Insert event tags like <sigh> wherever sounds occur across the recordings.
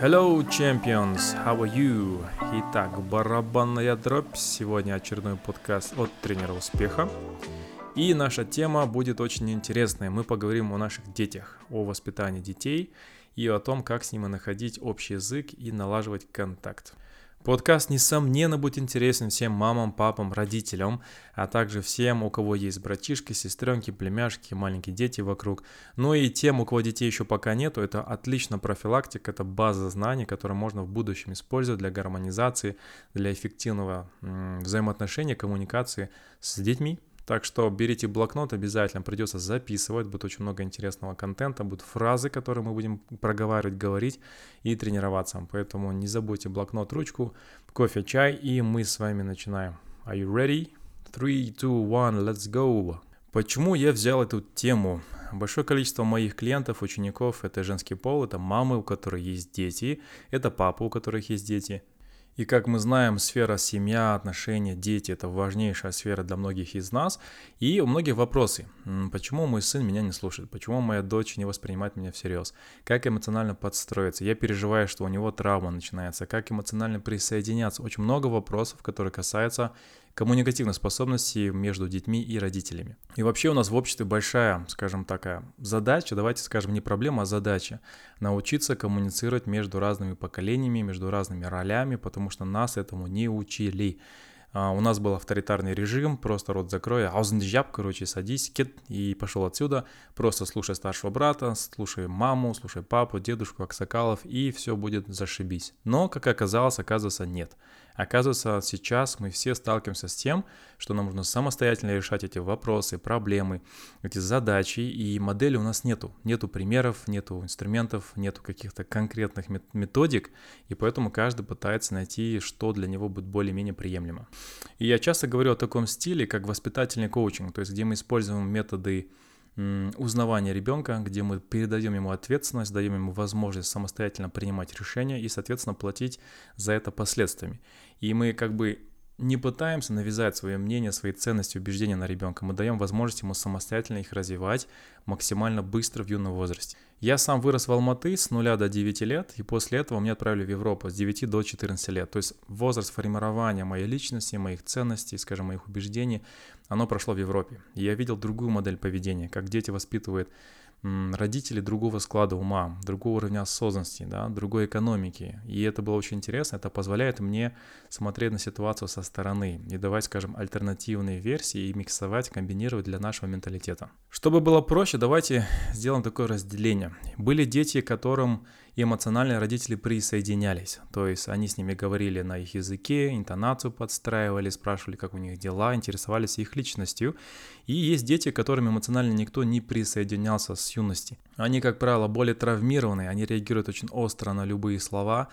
Hello, champions! How are you? Итак, барабанная дробь. Сегодня очередной подкаст от тренера успеха. И наша тема будет очень интересная. Мы поговорим о наших детях, о воспитании детей и о том, как с ними находить общий язык и налаживать контакт. Подкаст, несомненно, будет интересен всем мамам, папам, родителям, а также всем, у кого есть братишки, сестренки, племяшки, маленькие дети вокруг. Ну и тем, у кого детей еще пока нету, это отлично профилактика, это база знаний, которую можно в будущем использовать для гармонизации, для эффективного взаимоотношения, коммуникации с детьми, так что берите блокнот, обязательно придется записывать, будет очень много интересного контента, будут фразы, которые мы будем проговаривать, говорить и тренироваться. Поэтому не забудьте блокнот, ручку, кофе, чай, и мы с вами начинаем. Are you ready? 3, 2, 1, let's go! Почему я взял эту тему? Большое количество моих клиентов, учеников – это женский пол, это мамы, у которых есть дети, это папы, у которых есть дети – и как мы знаем, сфера семья, отношения, дети – это важнейшая сфера для многих из нас. И у многих вопросы. Почему мой сын меня не слушает? Почему моя дочь не воспринимает меня всерьез? Как эмоционально подстроиться? Я переживаю, что у него травма начинается. Как эмоционально присоединяться? Очень много вопросов, которые касаются коммуникативной способности между детьми и родителями. И вообще у нас в обществе большая, скажем такая, задача, давайте скажем не проблема, а задача, научиться коммуницировать между разными поколениями, между разными ролями, потому что нас этому не учили. А, у нас был авторитарный режим, просто рот закрой, аузнджаб, короче, садись, кет, и пошел отсюда, просто слушай старшего брата, слушай маму, слушай папу, дедушку, аксакалов, и все будет зашибись. Но, как оказалось, оказывается, нет. Оказывается, сейчас мы все сталкиваемся с тем, что нам нужно самостоятельно решать эти вопросы, проблемы, эти задачи, и модели у нас нету. Нету примеров, нету инструментов, нету каких-то конкретных методик, и поэтому каждый пытается найти, что для него будет более-менее приемлемо. И я часто говорю о таком стиле, как воспитательный коучинг, то есть где мы используем методы узнавания ребенка, где мы передаем ему ответственность, даем ему возможность самостоятельно принимать решения и, соответственно, платить за это последствиями. И мы как бы не пытаемся навязать свое мнение, свои ценности, убеждения на ребенка. Мы даем возможность ему самостоятельно их развивать максимально быстро в юном возрасте. Я сам вырос в Алматы с 0 до 9 лет, и после этого меня отправили в Европу с 9 до 14 лет. То есть возраст формирования моей личности, моих ценностей, скажем, моих убеждений, оно прошло в Европе. И я видел другую модель поведения, как дети воспитывают родители другого склада ума, другого уровня осознанности, да, другой экономики. И это было очень интересно, это позволяет мне смотреть на ситуацию со стороны и давать, скажем, альтернативные версии и миксовать, комбинировать для нашего менталитета. Чтобы было проще, давайте сделаем такое разделение. Были дети, которым эмоционально родители присоединялись. То есть они с ними говорили на их языке, интонацию подстраивали, спрашивали, как у них дела, интересовались их личностью. И есть дети, которым эмоционально никто не присоединялся с юности. Они, как правило, более травмированные, они реагируют очень остро на любые слова,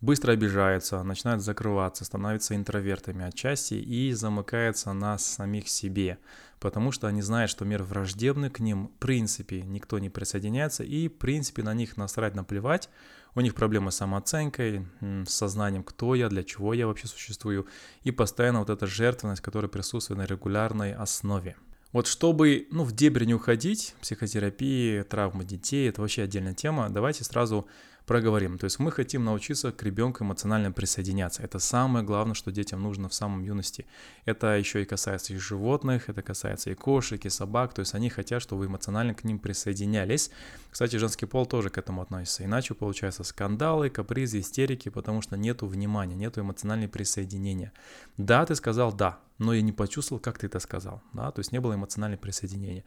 быстро обижаются, начинают закрываться, становятся интровертами отчасти и замыкаются на самих себе, потому что они знают, что мир враждебный к ним, в принципе, никто не присоединяется, и, в принципе, на них насрать, наплевать, у них проблемы с самооценкой, с сознанием, кто я, для чего я вообще существую, и постоянно вот эта жертвенность, которая присутствует на регулярной основе. Вот чтобы, ну, в дебри не уходить, психотерапии, травмы детей, это вообще отдельная тема, давайте сразу проговорим. То есть мы хотим научиться к ребенку эмоционально присоединяться. Это самое главное, что детям нужно в самом юности. Это еще и касается и животных, это касается и кошек, и собак. То есть они хотят, чтобы вы эмоционально к ним присоединялись. Кстати, женский пол тоже к этому относится. Иначе получаются скандалы, капризы, истерики, потому что нету внимания, нету эмоционального присоединения. Да, ты сказал да, но я не почувствовал, как ты это сказал. Да? То есть не было эмоционального присоединения.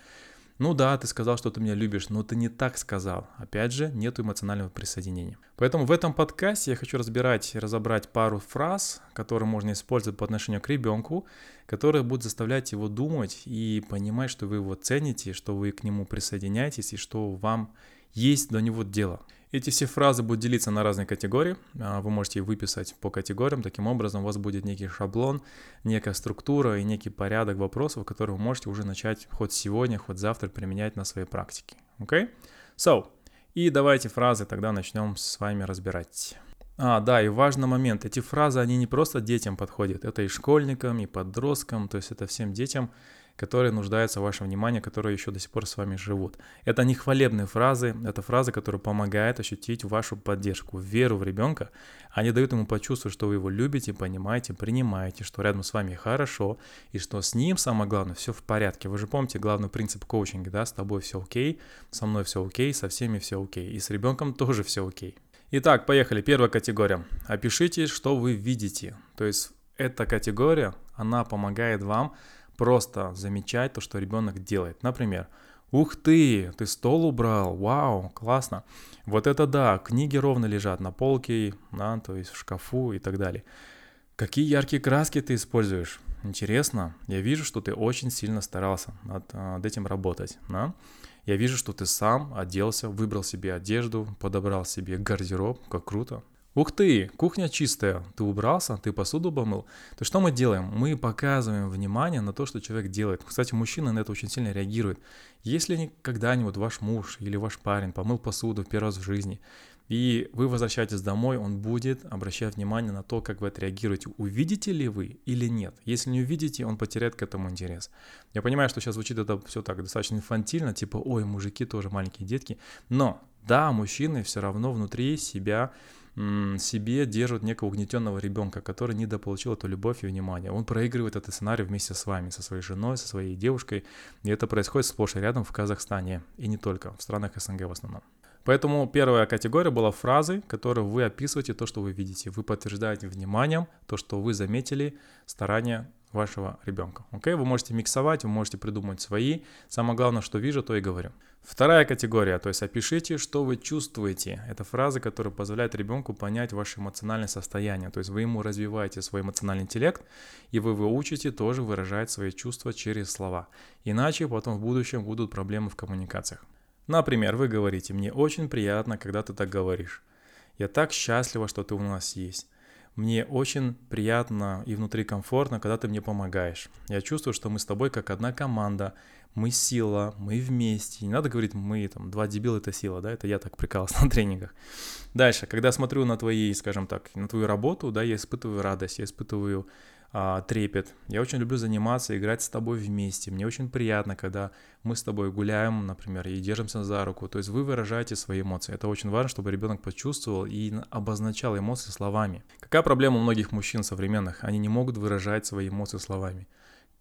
Ну да, ты сказал, что ты меня любишь, но ты не так сказал. Опять же, нет эмоционального присоединения. Поэтому в этом подкасте я хочу разбирать, разобрать пару фраз, которые можно использовать по отношению к ребенку, которые будут заставлять его думать и понимать, что вы его цените, что вы к нему присоединяетесь и что вам есть до него дело. Эти все фразы будут делиться на разные категории. А, вы можете их выписать по категориям. Таким образом, у вас будет некий шаблон, некая структура и некий порядок вопросов, которые вы можете уже начать хоть сегодня, хоть завтра применять на своей практике. Окей? Okay? So, и давайте фразы тогда начнем с вами разбирать. А, да, и важный момент. Эти фразы, они не просто детям подходят, это и школьникам, и подросткам, то есть это всем детям, которые нуждаются в вашем внимании, которые еще до сих пор с вами живут. Это не хвалебные фразы, это фразы, которые помогают ощутить вашу поддержку, веру в ребенка. Они дают ему почувствовать, что вы его любите, понимаете, принимаете, что рядом с вами хорошо, и что с ним, самое главное, все в порядке. Вы же помните главный принцип коучинга, да, с тобой все окей, со мной все окей, со всеми все окей, и с ребенком тоже все окей. Итак, поехали. Первая категория. Опишите, что вы видите. То есть эта категория, она помогает вам просто замечать то, что ребенок делает. Например, Ух ты, ты стол убрал, вау, классно. Вот это да, книги ровно лежат на полке, да, то есть в шкафу и так далее. Какие яркие краски ты используешь? Интересно, я вижу, что ты очень сильно старался над, над этим работать, да? Я вижу, что ты сам оделся, выбрал себе одежду, подобрал себе гардероб, как круто. Ух ты, кухня чистая, ты убрался, ты посуду помыл. То что мы делаем? Мы показываем внимание на то, что человек делает. Кстати, мужчины на это очень сильно реагируют. Если когда-нибудь ваш муж или ваш парень помыл посуду в первый раз в жизни, и вы возвращаетесь домой, он будет обращать внимание на то, как вы отреагируете. Увидите ли вы или нет? Если не увидите, он потеряет к этому интерес. Я понимаю, что сейчас звучит это все так достаточно инфантильно, типа, ой, мужики тоже маленькие детки. Но да, мужчины все равно внутри себя себе держат некого угнетенного ребенка, который недополучил эту любовь и внимание. Он проигрывает этот сценарий вместе с вами, со своей женой, со своей девушкой. И это происходит сплошь и рядом в Казахстане. И не только, в странах СНГ в основном. Поэтому первая категория была фразы, которые вы описываете то, что вы видите. Вы подтверждаете вниманием то, что вы заметили старания вашего ребенка. Окей, вы можете миксовать, вы можете придумать свои. Самое главное, что вижу, то и говорю. Вторая категория, то есть опишите, что вы чувствуете. Это фразы, которые позволяют ребенку понять ваше эмоциональное состояние. То есть вы ему развиваете свой эмоциональный интеллект, и вы его учите тоже выражать свои чувства через слова. Иначе потом в будущем будут проблемы в коммуникациях. Например, вы говорите, мне очень приятно, когда ты так говоришь. Я так счастлива, что ты у нас есть. Мне очень приятно и внутри комфортно, когда ты мне помогаешь. Я чувствую, что мы с тобой как одна команда, мы сила, мы вместе. Не надо говорить, мы там, два дебила это сила, да, это я так прикалывался <laughs> на тренингах. Дальше, когда смотрю на твои, скажем так, на твою работу, да, я испытываю радость, я испытываю а, трепет. Я очень люблю заниматься, играть с тобой вместе. Мне очень приятно, когда мы с тобой гуляем, например, и держимся за руку. То есть вы выражаете свои эмоции. Это очень важно, чтобы ребенок почувствовал и обозначал эмоции словами. Какая проблема у многих мужчин современных? Они не могут выражать свои эмоции словами.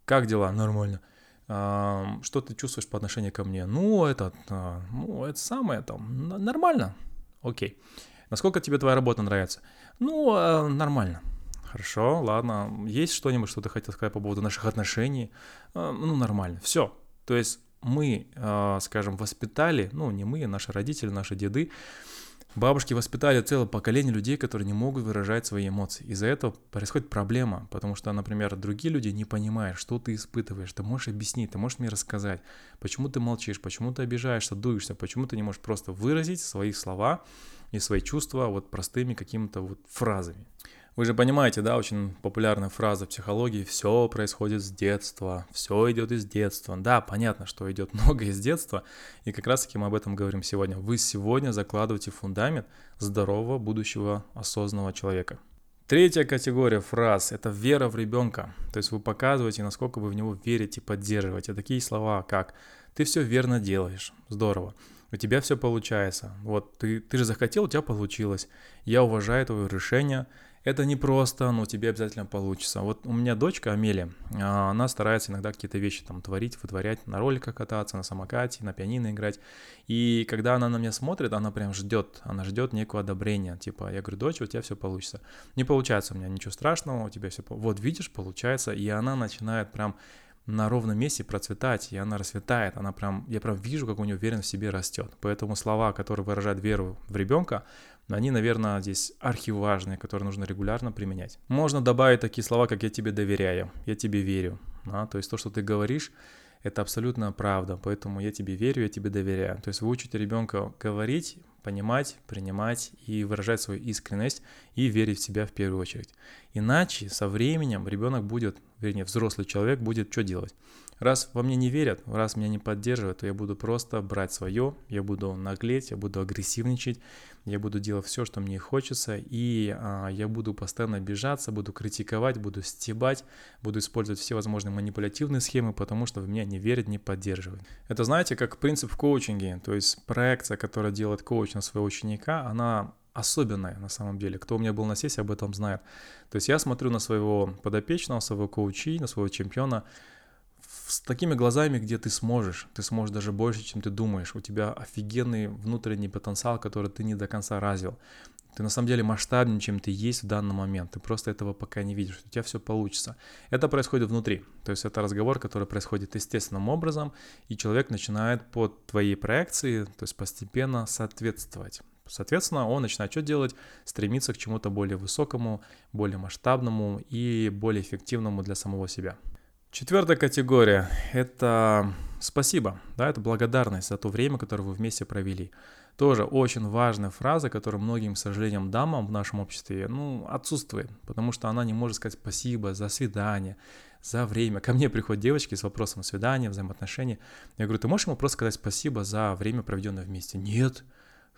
Как дела? Нормально. А, что ты чувствуешь по отношению ко мне? Ну, это, а, ну, это самое там, нормально. Окей. Насколько тебе твоя работа нравится? Ну, нормально. Хорошо, ладно. Есть что-нибудь, что ты хотел сказать по поводу наших отношений? А, ну, нормально. Все. То есть мы, а, скажем, воспитали, ну, не мы, наши родители, наши деды, бабушки воспитали целое поколение людей, которые не могут выражать свои эмоции. Из-за этого происходит проблема, потому что, например, другие люди не понимают, что ты испытываешь. Ты можешь объяснить, ты можешь мне рассказать, почему ты молчишь, почему ты обижаешься, дуешься, почему ты не можешь просто выразить свои слова и свои чувства вот простыми какими-то вот фразами. Вы же понимаете, да, очень популярная фраза в психологии «все происходит с детства», «все идет из детства». Да, понятно, что идет <laughs> много из детства, и как раз-таки мы об этом говорим сегодня. Вы сегодня закладываете фундамент здорового будущего осознанного человека. Третья категория фраз – это вера в ребенка. То есть вы показываете, насколько вы в него верите, поддерживаете. Такие слова, как «ты все верно делаешь», здорово, у тебя все получается, вот ты, ты же захотел, у тебя получилось, я уважаю твое решение, это не просто, но тебе обязательно получится. Вот у меня дочка Амелия, а, она старается иногда какие-то вещи там творить, вытворять, на роликах кататься, на самокате, на пианино играть. И когда она на меня смотрит, она прям ждет, она ждет некого одобрения. Типа, я говорю, дочь, у тебя все получится. Не получается у меня ничего страшного, у тебя все... Вот видишь, получается. И она начинает прям на ровном месте процветать, и она расцветает, она прям, я прям вижу, как у нее уверенность в себе растет. Поэтому слова, которые выражают веру в ребенка, они, наверное, здесь архиважные, которые нужно регулярно применять. Можно добавить такие слова, как «я тебе доверяю», «я тебе верю». Да? То есть то, что ты говоришь, это абсолютно правда, поэтому я тебе верю, я тебе доверяю. То есть вы учите ребенка говорить, понимать, принимать и выражать свою искренность и верить в себя в первую очередь. Иначе со временем ребенок будет, вернее, взрослый человек будет что делать? Раз во мне не верят, раз меня не поддерживают, то я буду просто брать свое, я буду наглеть, я буду агрессивничать, я буду делать все, что мне хочется, и а, я буду постоянно обижаться, буду критиковать, буду стебать, буду использовать все возможные манипулятивные схемы, потому что в меня не верят, не поддерживают. Это, знаете, как принцип в коучинге, то есть проекция, которая делает коуч на своего ученика, она особенная на самом деле. Кто у меня был на сессии, об этом знает. То есть я смотрю на своего подопечного, своего коучи, на своего чемпиона с такими глазами, где ты сможешь. Ты сможешь даже больше, чем ты думаешь. У тебя офигенный внутренний потенциал, который ты не до конца развил. Ты на самом деле масштабнее, чем ты есть в данный момент. Ты просто этого пока не видишь. У тебя все получится. Это происходит внутри. То есть это разговор, который происходит естественным образом, и человек начинает под твоей проекции, то есть постепенно соответствовать. Соответственно, он начинает что делать? Стремиться к чему-то более высокому, более масштабному и более эффективному для самого себя. Четвертая категория – это спасибо, да, это благодарность за то время, которое вы вместе провели. Тоже очень важная фраза, которая многим, к сожалению, дамам в нашем обществе, ну, отсутствует, потому что она не может сказать спасибо за свидание, за время. Ко мне приходят девочки с вопросом свидания, взаимоотношений. Я говорю, ты можешь ему просто сказать спасибо за время, проведенное вместе? Нет,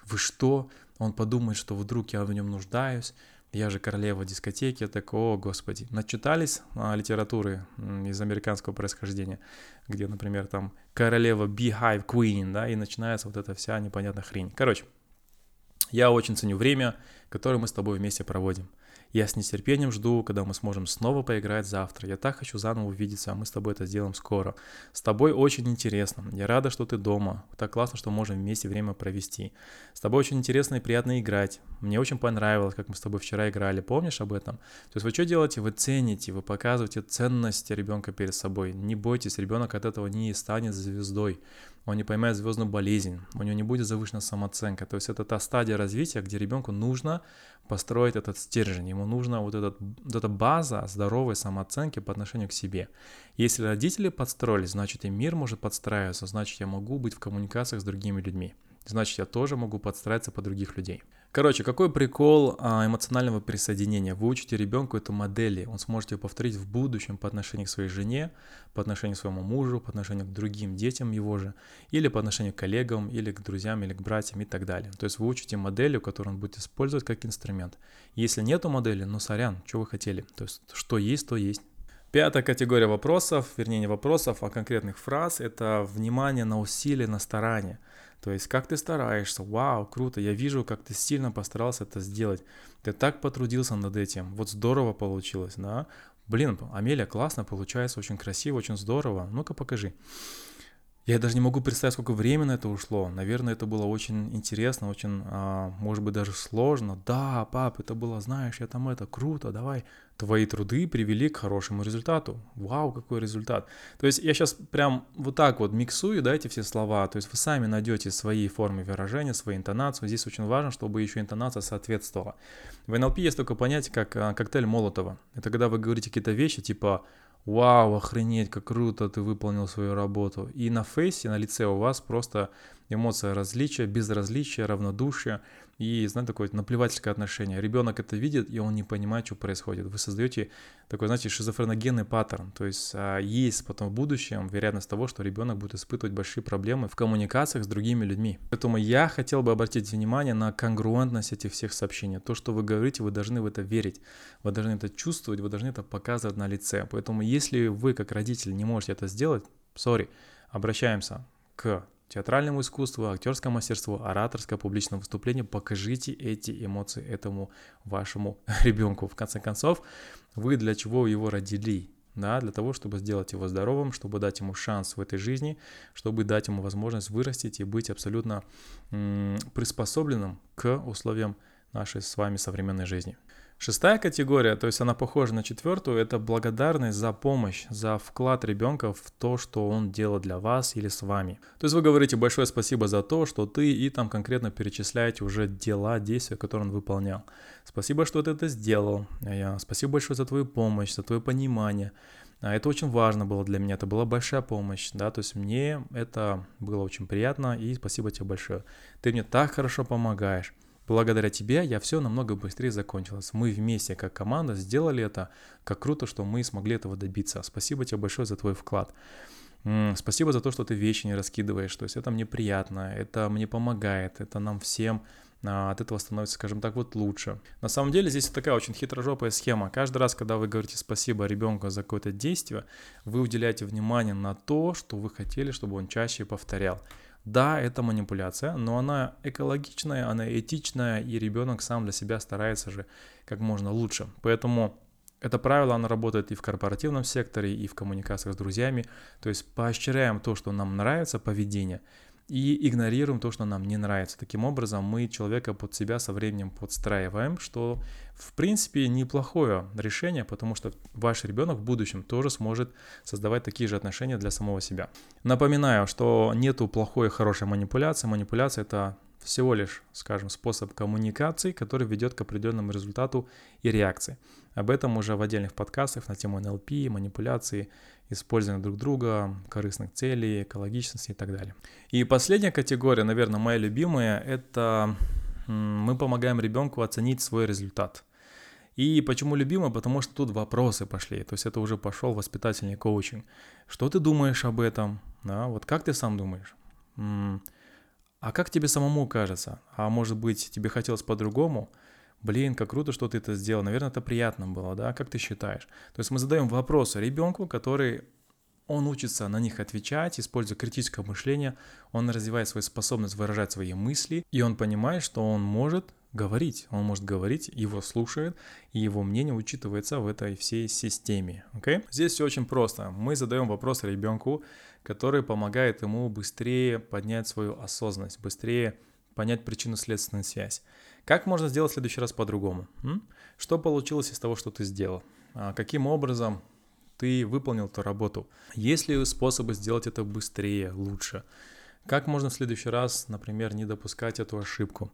вы что? Он подумает, что вдруг я в нем нуждаюсь, я же королева дискотеки, я такой, о, господи. Начитались а, литературы из американского происхождения, где, например, там королева Beehive Queen, да, и начинается вот эта вся непонятная хрень. Короче, я очень ценю время, которое мы с тобой вместе проводим. Я с нетерпением жду, когда мы сможем снова поиграть завтра. Я так хочу заново увидеться, а мы с тобой это сделаем скоро. С тобой очень интересно. Я рада, что ты дома. Так классно, что можем вместе время провести. С тобой очень интересно и приятно играть. Мне очень понравилось, как мы с тобой вчера играли. Помнишь об этом? То есть вы что делаете? Вы цените, вы показываете ценность ребенка перед собой. Не бойтесь, ребенок от этого не станет звездой он не поймает звездную болезнь, у него не будет завышена самооценка. То есть это та стадия развития, где ребенку нужно построить этот стержень, ему нужна вот, этот, вот эта база здоровой самооценки по отношению к себе. Если родители подстроились, значит и мир может подстраиваться, значит я могу быть в коммуникациях с другими людьми, значит я тоже могу подстраиваться под других людей. Короче, какой прикол а, эмоционального присоединения? Вы учите ребенку эту модели, он сможет ее повторить в будущем по отношению к своей жене, по отношению к своему мужу, по отношению к другим детям его же, или по отношению к коллегам, или к друзьям, или к братьям и так далее. То есть вы учите моделью, которую он будет использовать как инструмент. Если нету модели, ну сорян, что вы хотели? То есть что есть, то есть. Пятая категория вопросов, вернее не вопросов, а конкретных фраз, это внимание на усилия, на старание. То есть, как ты стараешься, вау, круто, я вижу, как ты сильно постарался это сделать. Ты так потрудился над этим, вот здорово получилось, да? Блин, Амелия, классно получается, очень красиво, очень здорово. Ну-ка покажи. Я даже не могу представить, сколько времени на это ушло. Наверное, это было очень интересно, очень, а, может быть, даже сложно. Да, пап, это было, знаешь, я там это, круто, давай. Твои труды привели к хорошему результату. Вау, какой результат. То есть я сейчас прям вот так вот миксую, да, эти все слова. То есть вы сами найдете свои формы выражения, свои интонации. Здесь очень важно, чтобы еще интонация соответствовала. В НЛП есть такое понятие, как а, коктейль Молотова. Это когда вы говорите какие-то вещи, типа вау, охренеть, как круто ты выполнил свою работу. И на фейсе, на лице у вас просто эмоция различия, безразличия, равнодушия и, знаете, такое наплевательское отношение. Ребенок это видит, и он не понимает, что происходит. Вы создаете такой, знаете, шизофреногенный паттерн. То есть а, есть потом в будущем вероятность того, что ребенок будет испытывать большие проблемы в коммуникациях с другими людьми. Поэтому я хотел бы обратить внимание на конгруентность этих всех сообщений. То, что вы говорите, вы должны в это верить, вы должны это чувствовать, вы должны это показывать на лице. Поэтому если вы, как родитель, не можете это сделать, сори, обращаемся к театральному искусству, актерскому мастерству, ораторское публичное выступление. Покажите эти эмоции этому вашему <laughs> ребенку. В конце концов, вы для чего его родили? Да, для того, чтобы сделать его здоровым, чтобы дать ему шанс в этой жизни, чтобы дать ему возможность вырастить и быть абсолютно м- приспособленным к условиям нашей с вами современной жизни. Шестая категория, то есть она похожа на четвертую, это благодарность за помощь, за вклад ребенка в то, что он делал для вас или с вами. То есть вы говорите большое спасибо за то, что ты и там конкретно перечисляете уже дела, действия, которые он выполнял. Спасибо, что ты это сделал. Я, спасибо большое за твою помощь, за твое понимание. А это очень важно было для меня, это была большая помощь, да, то есть мне это было очень приятно, и спасибо тебе большое. Ты мне так хорошо помогаешь. Благодаря тебе я все намного быстрее закончилось. Мы вместе, как команда, сделали это. Как круто, что мы смогли этого добиться. Спасибо тебе большое за твой вклад. Спасибо за то, что ты вещи не раскидываешь. То есть это мне приятно, это мне помогает, это нам всем а, от этого становится, скажем так, вот лучше. На самом деле здесь такая очень хитрожопая схема. Каждый раз, когда вы говорите спасибо ребенку за какое-то действие, вы уделяете внимание на то, что вы хотели, чтобы он чаще повторял. Да, это манипуляция, но она экологичная, она этичная, и ребенок сам для себя старается же как можно лучше. Поэтому это правило, оно работает и в корпоративном секторе, и в коммуникациях с друзьями. То есть поощряем то, что нам нравится, поведение, и игнорируем то, что нам не нравится. Таким образом, мы человека под себя со временем подстраиваем, что в принципе неплохое решение, потому что ваш ребенок в будущем тоже сможет создавать такие же отношения для самого себя. Напоминаю, что нету плохой и хорошей манипуляции. Манипуляция это всего лишь, скажем, способ коммуникации, который ведет к определенному результату и реакции. Об этом уже в отдельных подкастах на тему НЛП, манипуляции, использования друг друга, корыстных целей, экологичности и так далее. И последняя категория, наверное, моя любимая, это мы помогаем ребенку оценить свой результат. И почему любимая? Потому что тут вопросы пошли. То есть это уже пошел воспитательный коучинг. Что ты думаешь об этом? Да, вот как ты сам думаешь? А как тебе самому кажется? А может быть, тебе хотелось по-другому? Блин, как круто, что ты это сделал. Наверное, это приятно было, да? Как ты считаешь? То есть мы задаем вопросы ребенку, который он учится на них отвечать, используя критическое мышление, он развивает свою способность выражать свои мысли, и он понимает, что он может говорить, он может говорить, его слушает, и его мнение учитывается в этой всей системе. Okay? Здесь все очень просто. Мы задаем вопрос ребенку, который помогает ему быстрее поднять свою осознанность, быстрее понять причинно-следственную связь. Как можно сделать в следующий раз по-другому? Что получилось из того, что ты сделал? А каким образом ты выполнил эту работу? Есть ли способы сделать это быстрее, лучше? Как можно в следующий раз, например, не допускать эту ошибку?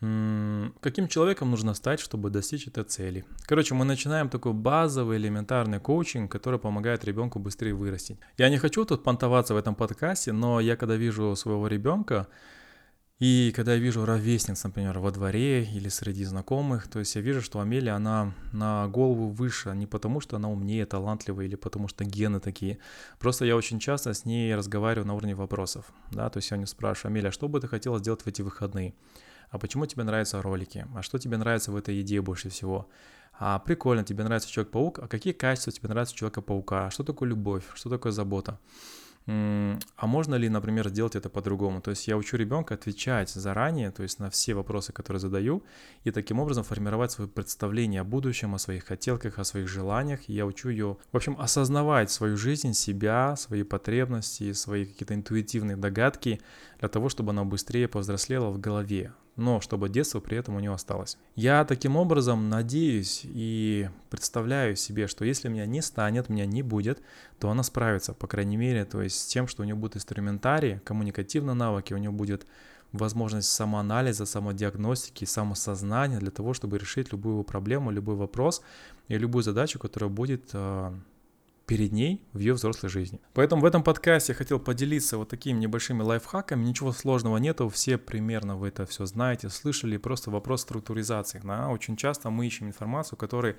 Каким человеком нужно стать, чтобы достичь этой цели. Короче, мы начинаем такой базовый элементарный коучинг, который помогает ребенку быстрее вырасти. Я не хочу тут понтоваться в этом подкасте, но я когда вижу своего ребенка, и когда я вижу ровесниц, например, во дворе или среди знакомых, то есть я вижу, что Амелия, она на голову выше, не потому что она умнее, талантливая или потому что гены такие. Просто я очень часто с ней разговариваю на уровне вопросов, да, то есть я не спрашиваю, Амелия, что бы ты хотела сделать в эти выходные? А почему тебе нравятся ролики, а что тебе нравится в этой еде больше всего, а прикольно, тебе нравится Человек-паук, а какие качества тебе нравятся Человека-паука, что такое любовь, что такое забота. А можно ли, например, сделать это по-другому? То есть я учу ребенка отвечать заранее, то есть на все вопросы, которые задаю, и таким образом формировать свое представление о будущем, о своих хотелках, о своих желаниях. И я учу ее, в общем, осознавать свою жизнь, себя, свои потребности, свои какие-то интуитивные догадки для того, чтобы она быстрее повзрослела в голове но чтобы детство при этом у него осталось. Я таким образом надеюсь и представляю себе, что если меня не станет, меня не будет, то она справится, по крайней мере, то есть с тем, что у нее будет инструментарий, коммуникативные навыки, у нее будет возможность самоанализа, самодиагностики, самосознания для того, чтобы решить любую проблему, любой вопрос и любую задачу, которая будет а, перед ней в ее взрослой жизни. Поэтому в этом подкасте я хотел поделиться вот такими небольшими лайфхаками. Ничего сложного нету, все примерно вы это все знаете, слышали. Просто вопрос структуризации. Да? Очень часто мы ищем информацию, которая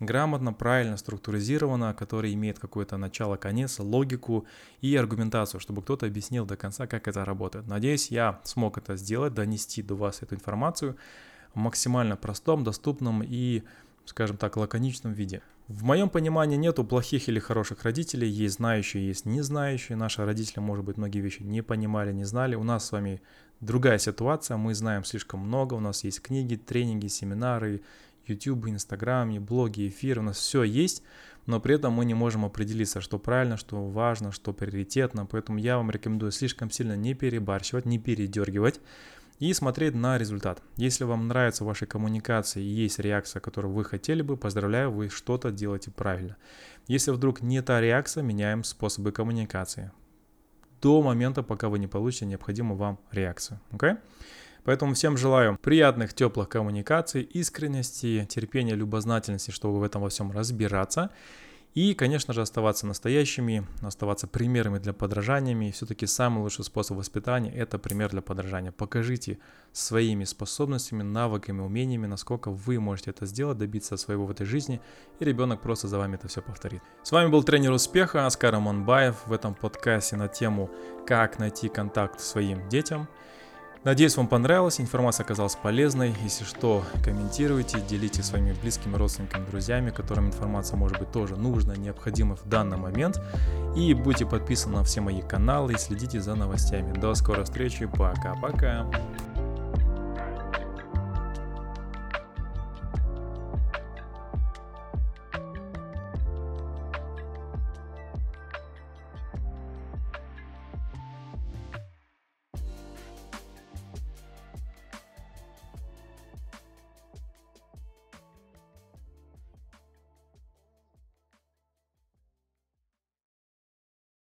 грамотно, правильно структуризирована, которая имеет какое-то начало, конец, логику и аргументацию, чтобы кто-то объяснил до конца, как это работает. Надеюсь, я смог это сделать, донести до вас эту информацию в максимально простом, доступном и, скажем так, лаконичном виде. В моем понимании нету плохих или хороших родителей, есть знающие, есть не знающие. Наши родители, может быть, многие вещи не понимали, не знали. У нас с вами другая ситуация, мы знаем слишком много, у нас есть книги, тренинги, семинары, YouTube, Instagram, блоги, эфиры, у нас все есть, но при этом мы не можем определиться, что правильно, что важно, что приоритетно, поэтому я вам рекомендую слишком сильно не перебарщивать, не передергивать, и смотреть на результат. Если вам нравится ваша коммуникация и есть реакция, которую вы хотели бы, поздравляю, вы что-то делаете правильно. Если вдруг не та реакция, меняем способы коммуникации. До момента, пока вы не получите необходимую вам реакцию. Okay? Поэтому всем желаю приятных, теплых коммуникаций, искренности, терпения, любознательности, чтобы в этом во всем разбираться. И, конечно же, оставаться настоящими, оставаться примерами для подражаниями. И все-таки самый лучший способ воспитания – это пример для подражания. Покажите своими способностями, навыками, умениями, насколько вы можете это сделать, добиться своего в этой жизни, и ребенок просто за вами это все повторит. С вами был тренер успеха Аскар Аманбаев в этом подкасте на тему «Как найти контакт своим детям». Надеюсь, вам понравилась, информация оказалась полезной. Если что, комментируйте, делитесь своими близкими родственниками, друзьями, которым информация может быть тоже нужна, необходима в данный момент. И будьте подписаны на все мои каналы и следите за новостями. До скорой встречи, пока-пока.